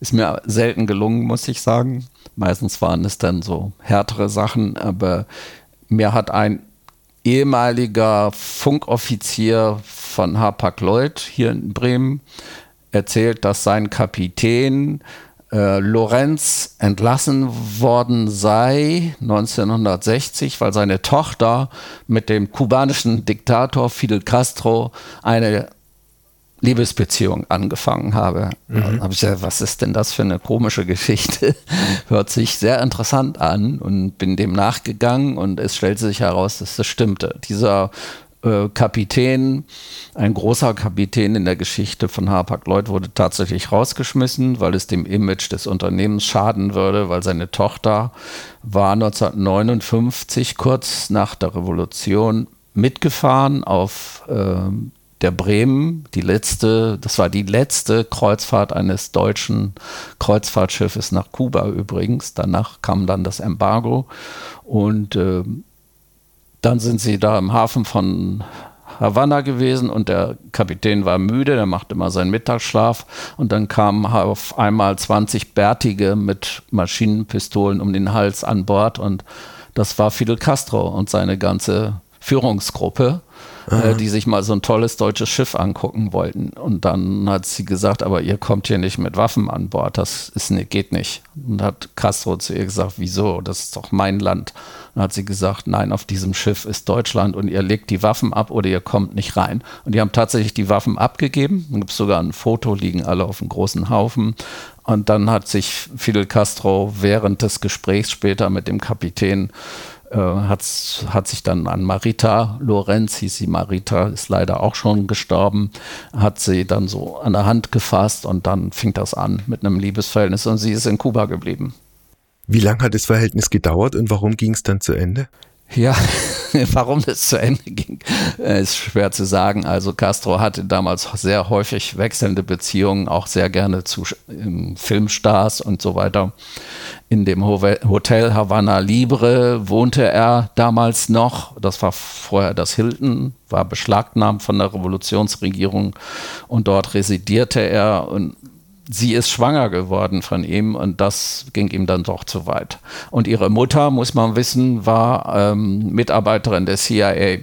Ist mir selten gelungen, muss ich sagen. Meistens waren es dann so härtere Sachen, aber mir hat ein ehemaliger Funkoffizier von Hapag-Lloyd hier in Bremen erzählt, dass sein Kapitän äh, Lorenz entlassen worden sei 1960, weil seine Tochter mit dem kubanischen Diktator Fidel Castro eine Liebesbeziehung angefangen habe. Mhm. habe ich gesagt, was ist denn das für eine komische Geschichte? Hört sich sehr interessant an und bin dem nachgegangen und es stellte sich heraus, dass das stimmte. Dieser äh, Kapitän, ein großer Kapitän in der Geschichte von Hapag-Lloyd wurde tatsächlich rausgeschmissen, weil es dem Image des Unternehmens schaden würde, weil seine Tochter war 1959 kurz nach der Revolution mitgefahren auf äh, der Bremen, die letzte, das war die letzte Kreuzfahrt eines deutschen Kreuzfahrtschiffes nach Kuba übrigens. Danach kam dann das Embargo. Und äh, dann sind sie da im Hafen von Havanna gewesen und der Kapitän war müde, der macht immer seinen Mittagsschlaf. Und dann kamen auf einmal 20 Bärtige mit Maschinenpistolen um den Hals an Bord. Und das war Fidel Castro und seine ganze Führungsgruppe äh, die sich mal so ein tolles deutsches Schiff angucken wollten. Und dann hat sie gesagt, aber ihr kommt hier nicht mit Waffen an Bord, das ist, ne, geht nicht. Und hat Castro zu ihr gesagt, wieso? Das ist doch mein Land. Dann hat sie gesagt, nein, auf diesem Schiff ist Deutschland und ihr legt die Waffen ab oder ihr kommt nicht rein. Und die haben tatsächlich die Waffen abgegeben. Dann gibt es sogar ein Foto, liegen alle auf einem großen Haufen. Und dann hat sich Fidel Castro während des Gesprächs später mit dem Kapitän äh, hat, hat sich dann an Marita Lorenz, hieß sie Marita, ist leider auch schon gestorben, hat sie dann so an der Hand gefasst und dann fing das an mit einem Liebesverhältnis und sie ist in Kuba geblieben. Wie lange hat das Verhältnis gedauert und warum ging es dann zu Ende? Ja, warum das zu Ende ging, äh, ist schwer zu sagen. Also Castro hatte damals sehr häufig wechselnde Beziehungen, auch sehr gerne zu Filmstars und so weiter. In dem Hotel Havana Libre wohnte er damals noch. Das war vorher das Hilton, war beschlagnahmt von der Revolutionsregierung und dort residierte er und sie ist schwanger geworden von ihm und das ging ihm dann doch zu weit. Und ihre Mutter, muss man wissen, war ähm, Mitarbeiterin der CIA.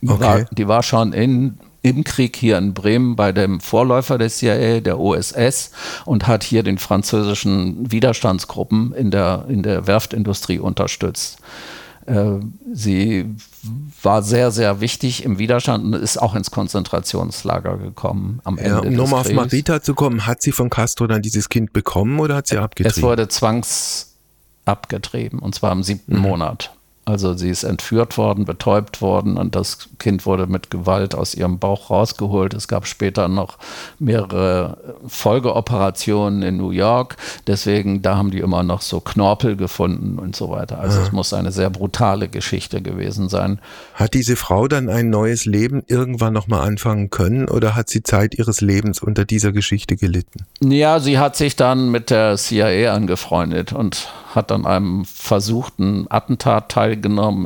Die, okay. war, die war schon in, im Krieg hier in Bremen bei dem Vorläufer der CIA, der OSS, und hat hier den französischen Widerstandsgruppen in der, in der Werftindustrie unterstützt. Äh, sie war sehr, sehr wichtig im Widerstand und ist auch ins Konzentrationslager gekommen am Ende. Ja, um nochmal auf Marita zu kommen, hat sie von Castro dann dieses Kind bekommen oder hat sie abgetrieben? Es wurde zwangsabgetrieben und zwar im siebten mhm. Monat. Also sie ist entführt worden, betäubt worden und das Kind wurde mit Gewalt aus ihrem Bauch rausgeholt. Es gab später noch mehrere Folgeoperationen in New York. Deswegen, da haben die immer noch so Knorpel gefunden und so weiter. Also ja. es muss eine sehr brutale Geschichte gewesen sein. Hat diese Frau dann ein neues Leben irgendwann nochmal anfangen können oder hat sie Zeit ihres Lebens unter dieser Geschichte gelitten? Ja, sie hat sich dann mit der CIA angefreundet und hat an einem versuchten Attentat teilgenommen,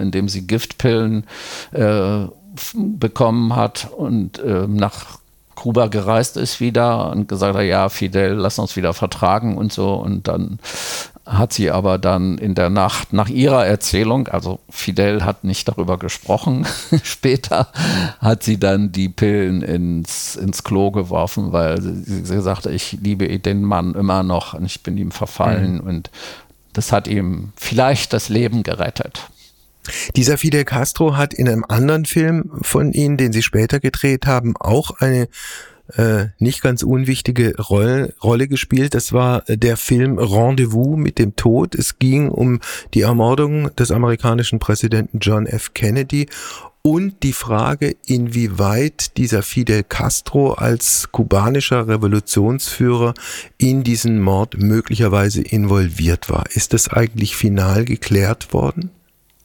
in dem sie Giftpillen äh, bekommen hat und äh, nach Kuba gereist ist wieder und gesagt hat, ja, Fidel, lass uns wieder vertragen und so. Und dann hat sie aber dann in der Nacht nach ihrer Erzählung, also Fidel hat nicht darüber gesprochen, später hat sie dann die Pillen ins, ins Klo geworfen, weil sie, sie sagte, ich liebe den Mann immer noch und ich bin ihm verfallen mhm. und das hat ihm vielleicht das Leben gerettet. Dieser Fidel Castro hat in einem anderen Film von Ihnen, den Sie später gedreht haben, auch eine äh, nicht ganz unwichtige Rolle, Rolle gespielt. Das war der Film Rendezvous mit dem Tod. Es ging um die Ermordung des amerikanischen Präsidenten John F. Kennedy und die Frage, inwieweit dieser Fidel Castro als kubanischer Revolutionsführer in diesen Mord möglicherweise involviert war. Ist das eigentlich final geklärt worden?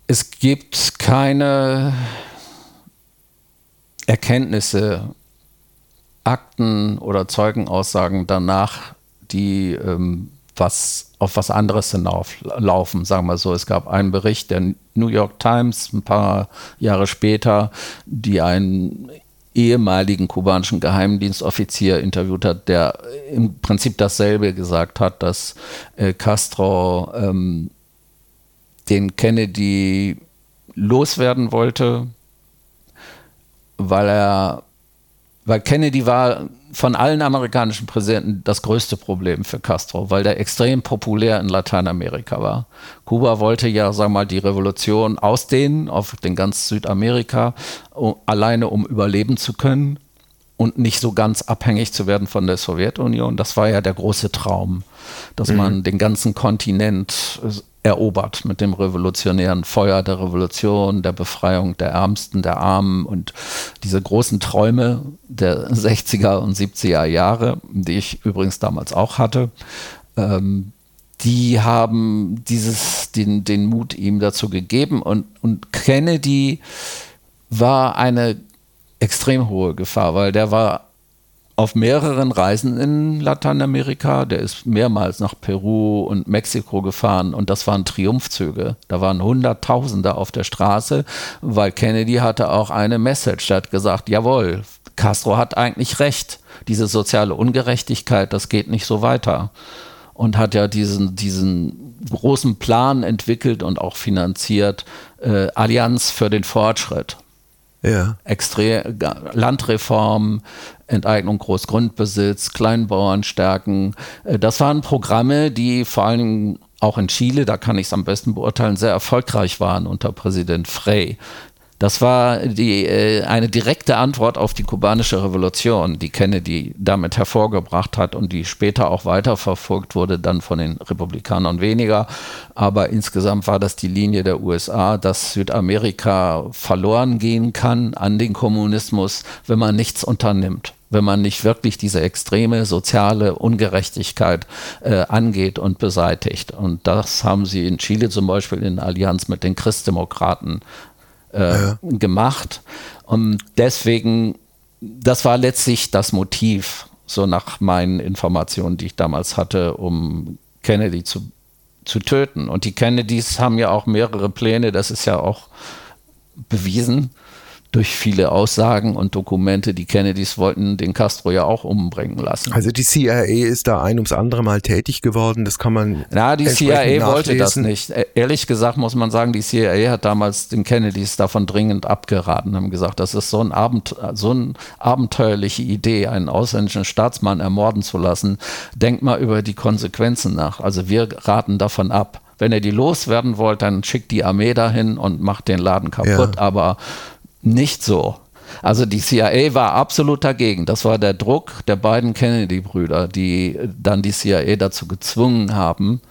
Es gibt keine Erkenntnisse, Akten oder Zeugenaussagen danach, die ähm, was auf was anderes hinauslaufen, sagen wir so. Es gab einen Bericht der New York Times ein paar Jahre später, die einen ehemaligen kubanischen Geheimdienstoffizier interviewt hat, der im Prinzip dasselbe gesagt hat, dass äh, Castro ähm, den Kennedy loswerden wollte, weil er, weil Kennedy war von allen amerikanischen Präsidenten das größte Problem für Castro, weil der extrem populär in Lateinamerika war. Kuba wollte ja, wir mal, die Revolution ausdehnen auf den ganz Südamerika, alleine um überleben zu können und nicht so ganz abhängig zu werden von der Sowjetunion. Das war ja der große Traum, dass mhm. man den ganzen Kontinent erobert mit dem revolutionären Feuer der Revolution, der Befreiung der Ärmsten, der Armen und diese großen Träume der 60er und 70er Jahre, die ich übrigens damals auch hatte, ähm, die haben dieses, den, den Mut ihm dazu gegeben und, und Kennedy war eine extrem hohe Gefahr, weil der war auf mehreren Reisen in Lateinamerika. Der ist mehrmals nach Peru und Mexiko gefahren und das waren Triumphzüge. Da waren Hunderttausende auf der Straße, weil Kennedy hatte auch eine Message. Er hat gesagt, jawohl, Castro hat eigentlich recht. Diese soziale Ungerechtigkeit, das geht nicht so weiter. Und hat ja diesen, diesen großen Plan entwickelt und auch finanziert, äh, Allianz für den Fortschritt. Ja. Extrem, Landreform, Enteignung Großgrundbesitz, Kleinbauern stärken. Äh, das waren Programme, die vor allem auch in Chile, da kann ich es am besten beurteilen, sehr erfolgreich waren unter Präsident Frey. Das war die, äh, eine direkte Antwort auf die kubanische Revolution, die Kennedy damit hervorgebracht hat und die später auch weiterverfolgt wurde, dann von den Republikanern weniger. Aber insgesamt war das die Linie der USA, dass Südamerika verloren gehen kann an den Kommunismus, wenn man nichts unternimmt wenn man nicht wirklich diese extreme soziale Ungerechtigkeit äh, angeht und beseitigt. Und das haben sie in Chile zum Beispiel in Allianz mit den Christdemokraten äh, ja. gemacht. Und deswegen, das war letztlich das Motiv, so nach meinen Informationen, die ich damals hatte, um Kennedy zu, zu töten. Und die Kennedys haben ja auch mehrere Pläne, das ist ja auch bewiesen durch viele Aussagen und Dokumente, die Kennedys wollten den Castro ja auch umbringen lassen. Also die CIA ist da ein ums andere Mal tätig geworden, das kann man. Na, die CIA wollte das nicht. E-, ehrlich gesagt muss man sagen, die CIA hat damals den Kennedys davon dringend abgeraten, haben gesagt, das ist so, ein Abend, so eine abenteuerliche Idee, einen ausländischen Staatsmann ermorden zu lassen. Denkt mal über die Konsequenzen nach. Also wir raten davon ab. Wenn ihr die loswerden wollt, dann schickt die Armee dahin und macht den Laden kaputt. Ja. Aber nicht so. Also die CIA war absolut dagegen. Das war der Druck der beiden Kennedy-Brüder, die dann die CIA dazu gezwungen haben,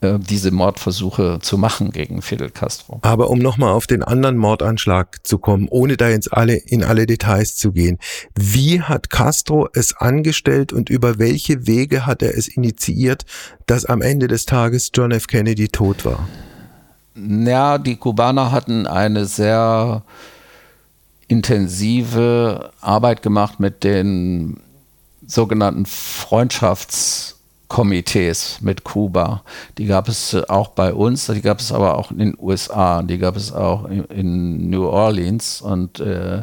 äh, diese Mordversuche zu machen gegen Fidel Castro. Aber um nochmal auf den anderen Mordanschlag zu kommen, ohne da jetzt alle in alle Details zu gehen. Wie hat Castro es angestellt und über welche Wege hat er es initiiert, dass am Ende des Tages John F. Kennedy tot war? Ja, die Kubaner hatten eine sehr intensive Arbeit gemacht mit den sogenannten Freundschaftskomitees mit Kuba. Die gab es auch bei uns, die gab es aber auch in den USA, die gab es auch in, New Orleans und äh,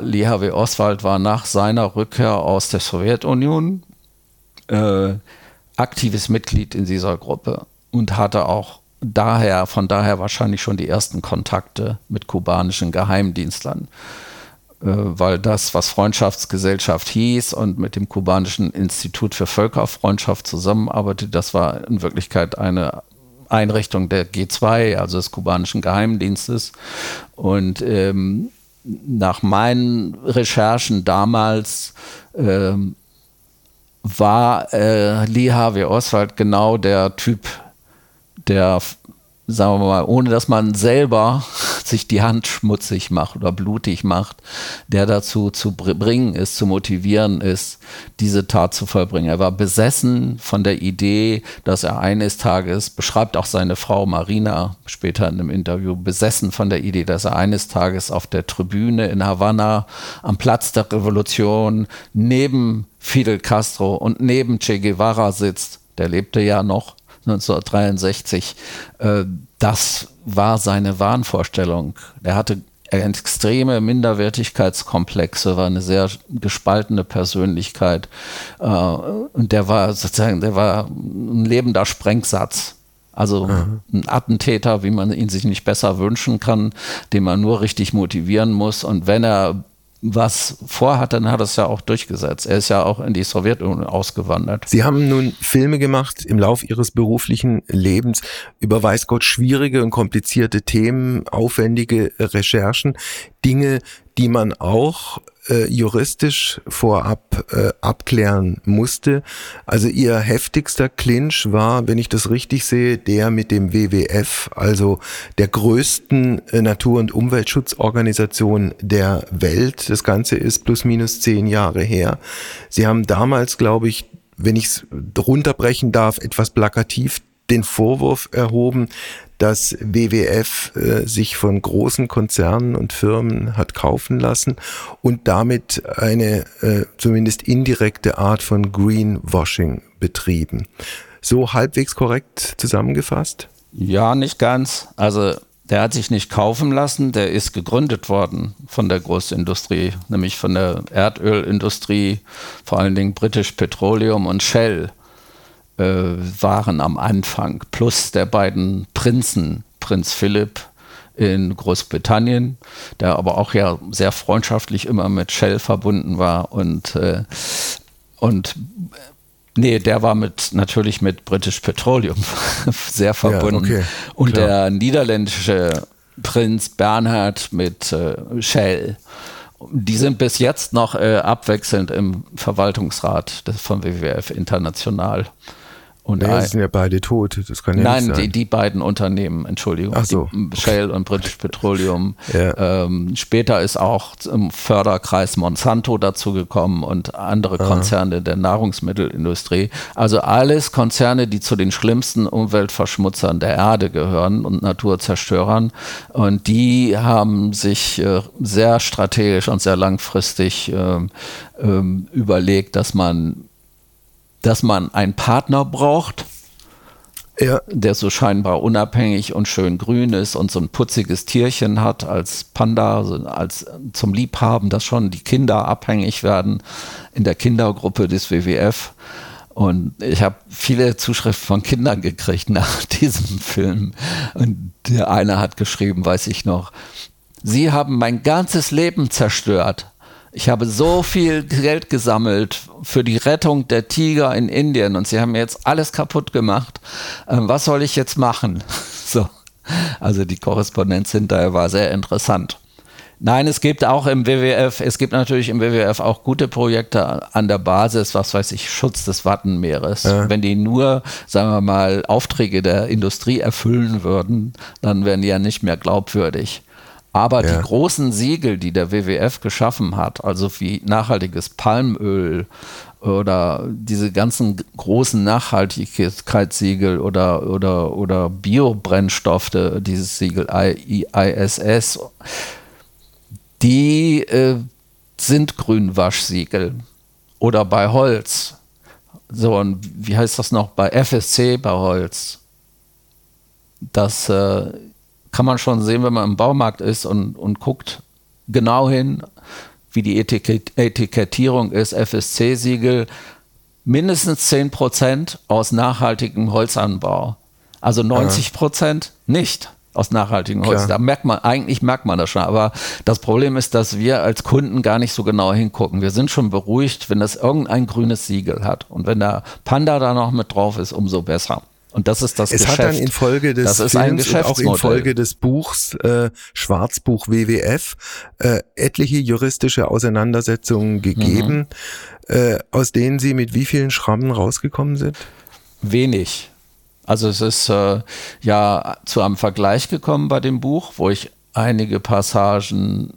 Lee Harvey Oswald war nach seiner Rückkehr aus der Sowjetunion äh, aktives Mitglied in dieser Gruppe und hatte auch daher, von daher wahrscheinlich schon die ersten Kontakte mit kubanischen Geheimdienstlern, äh, weil das, was Freundschaftsgesellschaft hieß und mit dem kubanischen Institut für Völkerfreundschaft zusammenarbeitet, das war in Wirklichkeit eine Einrichtung der G2, also des kubanischen Geheimdienstes. Und ähm, nach meinen Recherchen damals ähm, war äh, Lee Harvey Oswald genau der Typ, der, sagen wir mal, ohne dass man selber sich die Hand schmutzig macht oder blutig macht, der dazu zu bringen ist, zu motivieren ist, diese Tat zu vollbringen. Er war besessen von der Idee, dass er eines Tages, beschreibt auch seine Frau Marina später in einem Interview, besessen von der Idee, dass er eines Tages auf der Tribüne in Havanna am Platz der Revolution neben Fidel Castro und neben Che Guevara sitzt. Der lebte ja noch 1963. Äh, das war seine Wahnvorstellung. Er hatte extreme Minderwertigkeitskomplexe, war eine sehr gespaltene Persönlichkeit äh, und der war sozusagen, der war ein lebender Sprengsatz. Also ein Attentäter, wie man ihn sich nicht besser wünschen kann, den man nur richtig motivieren muss. Und wenn er was vorhat, dann hat er es ja auch durchgesetzt. Er ist ja auch in die Sowjetunion ausgewandert. Sie haben nun Filme gemacht im Lauf Ihres beruflichen Lebens über weiß Gott schwierige und komplizierte Themen, aufwendige Recherchen, Dinge, die man auch äh, juristisch vorab äh, abklären musste. Also ihr heftigster Clinch war, wenn ich das richtig sehe, der mit dem WWF, also der größten äh, Natur- und Umweltschutzorganisation der Welt. Das Ganze ist plus minus zehn Jahre her. Sie haben damals, glaube ich, wenn ich es runterbrechen darf, etwas plakativ den Vorwurf erhoben, dass WWF äh, sich von großen Konzernen und Firmen hat kaufen lassen und damit eine äh, zumindest indirekte Art von Greenwashing betrieben. So halbwegs korrekt zusammengefasst? Ja, nicht ganz. Also der hat sich nicht kaufen lassen, der ist gegründet worden von der Großindustrie, nämlich von der Erdölindustrie, vor allen Dingen British Petroleum und Shell äh, waren am Anfang, plus der beiden Prinzen, Prinz Philipp in Großbritannien, der aber auch ja sehr freundschaftlich immer mit Shell verbunden war und, äh, und Nee, der war mit natürlich mit British Petroleum sehr verbunden. Ja, okay, und der niederländische Prinz Bernhard mit äh, Shell. Die sind bis jetzt noch äh, abwechselnd im Verwaltungsrat des, von WWF international. Und naja, sind ja beide tot. Das kann ja Nein, nicht sein. Die, die beiden Unternehmen, Entschuldigung. Ach so. Shell und British Petroleum. Ja. Ähm, später ist auch im Förderkreis Monsanto dazugekommen und andere Aha. Konzerne der Nahrungsmittelindustrie. Also alles Konzerne, die zu den schlimmsten Umweltverschmutzern der Erde gehören und Naturzerstörern. Und die haben sich äh, sehr strategisch und sehr langfristig äh, äh, überlegt, dass man dass man einen Partner braucht, ja. der so scheinbar unabhängig und schön grün ist und so ein putziges Tierchen hat als Panda, als zum Liebhaben, dass schon die Kinder abhängig werden in der Kindergruppe des WWF. Und ich habe viele Zuschriften von Kindern gekriegt nach diesem Film. Und der eine hat geschrieben, weiß ich noch, Sie haben mein ganzes Leben zerstört. Ich habe so viel Geld gesammelt für die Rettung der Tiger in Indien und sie haben jetzt alles kaputt gemacht. Ähm, was soll ich jetzt machen? so. Also die Korrespondenz hinterher war sehr interessant. Nein, es gibt auch im WWF, es gibt natürlich im WWF auch gute Projekte an der Basis, was weiß ich, Schutz des Wattenmeeres. Ja. Wenn die nur, sagen wir mal, Aufträge der Industrie erfüllen würden, dann wären die ja nicht mehr glaubwürdig. Aber ja. die großen Siegel, die der WWF geschaffen hat, also wie nachhaltiges Palmöl oder diese ganzen großen Nachhaltigkeitssiegel oder, oder, oder Biobrennstoffe, dieses Siegel ISS, die äh, sind Grünwaschsiegel. Oder bei Holz. So, und wie heißt das noch? Bei FSC bei Holz. Das äh, kann man schon sehen, wenn man im Baumarkt ist und, und guckt genau hin, wie die Etikett Etikettierung ist, FSC-Siegel, mindestens 10 Prozent aus nachhaltigem Holzanbau. Also 90 Prozent nicht aus nachhaltigem Holz. Klar. Da merkt man, eigentlich merkt man das schon. Aber das Problem ist, dass wir als Kunden gar nicht so genau hingucken. Wir sind schon beruhigt, wenn das irgendein grünes Siegel hat. Und wenn der Panda da noch mit drauf ist, umso besser. Und das ist das es Geschäft. hat dann infolge des das Films und auch infolge des Buchs äh, Schwarzbuch WWF äh, etliche juristische Auseinandersetzungen gegeben, mhm. äh, aus denen Sie mit wie vielen Schrammen rausgekommen sind? Wenig. Also es ist äh, ja zu einem Vergleich gekommen bei dem Buch, wo ich einige Passagen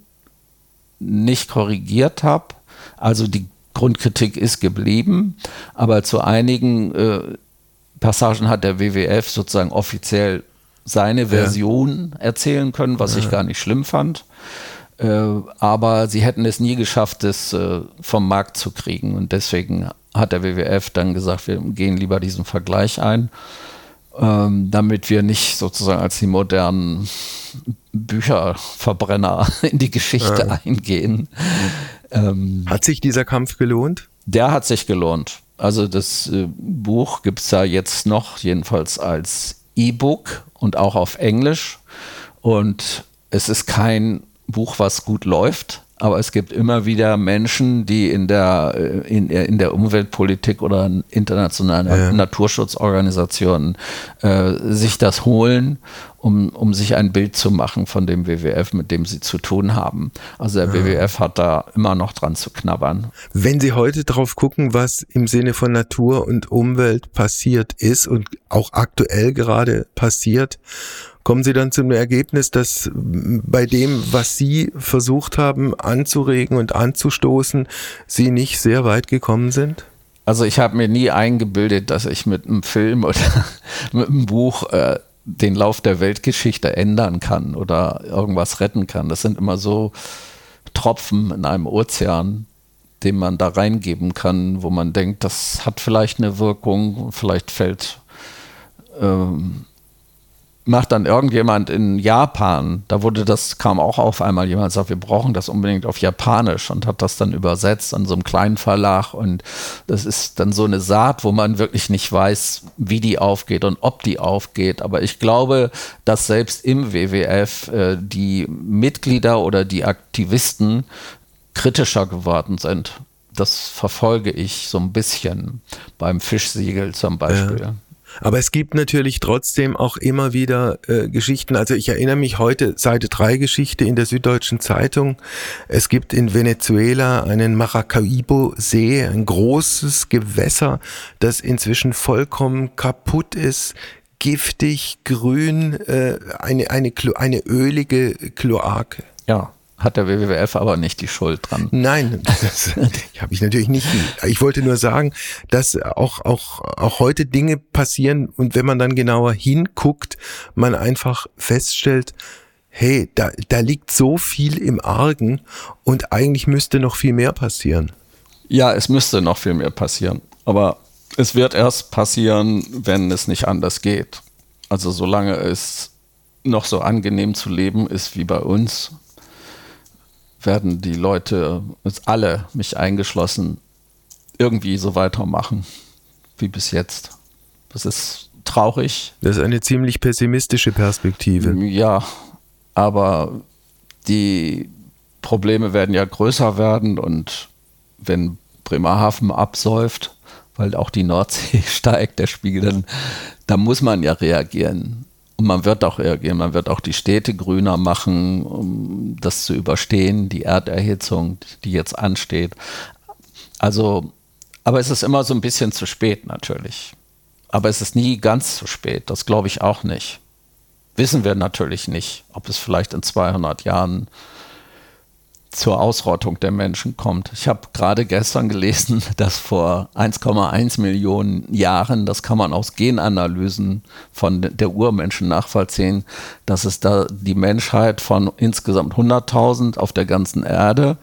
nicht korrigiert habe. Also die Grundkritik ist geblieben, aber zu einigen äh, Passagen hat der WWF sozusagen offiziell seine Version ja. erzählen können, was ja. ich gar nicht schlimm fand. Äh, aber sie hätten es nie geschafft, das äh, vom Markt zu kriegen. Und deswegen hat der WWF dann gesagt, wir gehen lieber diesen Vergleich ein, ähm, damit wir nicht sozusagen als die modernen Bücherverbrenner in die Geschichte ja. eingehen. Ähm, hat sich dieser Kampf gelohnt? Der hat sich gelohnt. Also das äh, Buch gibt es ja jetzt noch, jedenfalls als E-Book und auch auf Englisch. Und es ist kein Buch, was gut läuft, aber es gibt immer wieder Menschen, die in der, äh, in, in der Umweltpolitik oder internationalen ja. Naturschutzorganisationen äh, sich das holen, um, um sich ein Bild zu machen von dem WWF, mit dem sie zu tun haben. Also der ja. WWF hat da immer noch dran zu knabbern. Wenn Sie heute drauf gucken, was im Sinne von Natur und Umwelt passiert ist und auch aktuell gerade passiert, kommen Sie dann zum Ergebnis, dass bei dem, was Sie versucht haben anzuregen und anzustoßen, Sie nicht sehr weit gekommen sind? Also ich habe mir nie eingebildet, dass ich mit einem Film oder mit einem Buch äh, den Lauf der Weltgeschichte ändern kann oder irgendwas retten kann. Das sind immer so Tropfen in einem Ozean, den man da reingeben kann, wo man denkt, das hat vielleicht eine Wirkung, vielleicht fällt ähm, macht dann irgendjemand in Japan, da wurde das, kam auch auf einmal jemand sagt, wir brauchen das unbedingt auf Japanisch und hat das dann übersetzt an so einem kleinen Verlag und das ist dann so eine Saat, wo man wirklich nicht weiß, wie die aufgeht und ob die aufgeht. Aber ich glaube, dass selbst im WWF äh, die Mitglieder oder die Aktivisten kritischer geworden sind. Das verfolge ich so ein bisschen beim Fischsiegel zum Beispiel. Ja. Aber es gibt natürlich trotzdem auch immer wieder äh, Geschichten. Also ich erinnere mich heute, Seite 3 Geschichte in der Süddeutschen Zeitung. Es gibt in Venezuela einen Maracaibo-See, ein großes Gewässer, das inzwischen vollkommen kaputt ist giftig, grün, äh, eine, eine, eine ölige Kloake. Ja, hat der WWF aber nicht die Schuld dran. Nein, das habe ich natürlich nicht. Ich wollte nur sagen, dass auch, auch, auch heute Dinge passieren und wenn man dann genauer hinguckt, man einfach feststellt, hey, da, da liegt so viel im Argen und eigentlich müsste noch viel mehr passieren. Ja, es müsste noch viel mehr passieren. Aber es wird erst passieren, wenn es nicht anders geht. Also solange es noch so angenehm zu leben ist wie bei uns, werden die Leute, uns alle, mich eingeschlossen, irgendwie so weitermachen wie bis jetzt. Das ist traurig. Das ist eine ziemlich pessimistische Perspektive. Ja, aber die Probleme werden ja größer werden und wenn Bremerhaven absäuft, weil auch die Nordsee steigt, der Spiegel, dann da muss man ja reagieren. Und man wird auch reagieren, man wird auch die Städte grüner machen, um das zu überstehen, die Erderhitzung, die jetzt ansteht. Also, aber es ist immer so ein bisschen zu spät natürlich. Aber es ist nie ganz zu spät, das glaube ich auch nicht. Wissen wir natürlich nicht, ob es vielleicht in 200 Jahren zur Ausrottung der Menschen kommt. Ich habe gerade gestern gelesen, dass vor 1,1 Millionen Jahren, das kann man aus Genanalysen von der Urmenschen nachvollziehen, dass es da die Menschheit von insgesamt 100.000 auf der ganzen Erde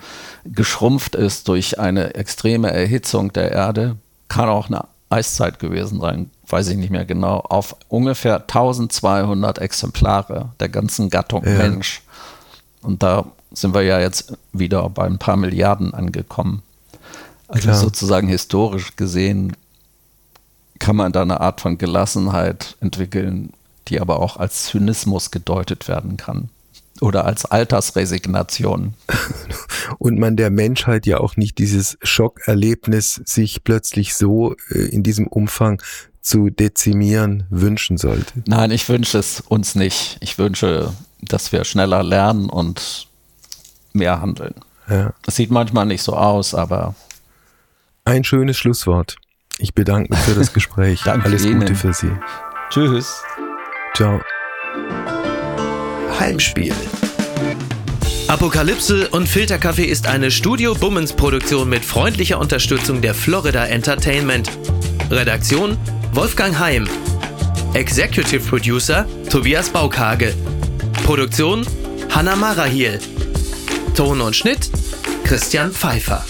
geschrumpft ist durch eine extreme Erhitzung der Erde. Kann auch eine Eiszeit gewesen sein, weiß ich nicht mehr genau, auf ungefähr 1200 Exemplare der ganzen Gattung ja. Mensch. Und da sind wir ja jetzt wieder bei ein paar Milliarden angekommen. Also Klar. sozusagen historisch gesehen kann man da eine Art von Gelassenheit entwickeln, die aber auch als Zynismus gedeutet werden kann. Oder als Altersresignation. Und man der Menschheit ja auch nicht dieses Schockerlebnis sich plötzlich so äh, in diesem Umfang zu dezimieren wünschen sollte. Nein, ich wünsche es uns nicht. Ich wünsche, dass wir schneller lernen und mehr handeln. Ja. Das sieht manchmal nicht so aus, aber. Ein schönes Schlusswort. Ich bedanke mich für das Gespräch. Danke Alles Ihnen. Gute für Sie. Tschüss. Ciao. Heimspiel. Apokalypse und Filterkaffee ist eine Studio Bummens Produktion mit freundlicher Unterstützung der Florida Entertainment. Redaktion Wolfgang Heim. Executive Producer Tobias Baukage. Produktion Hanna Marahiel. Ton und Schnitt Christian Pfeiffer.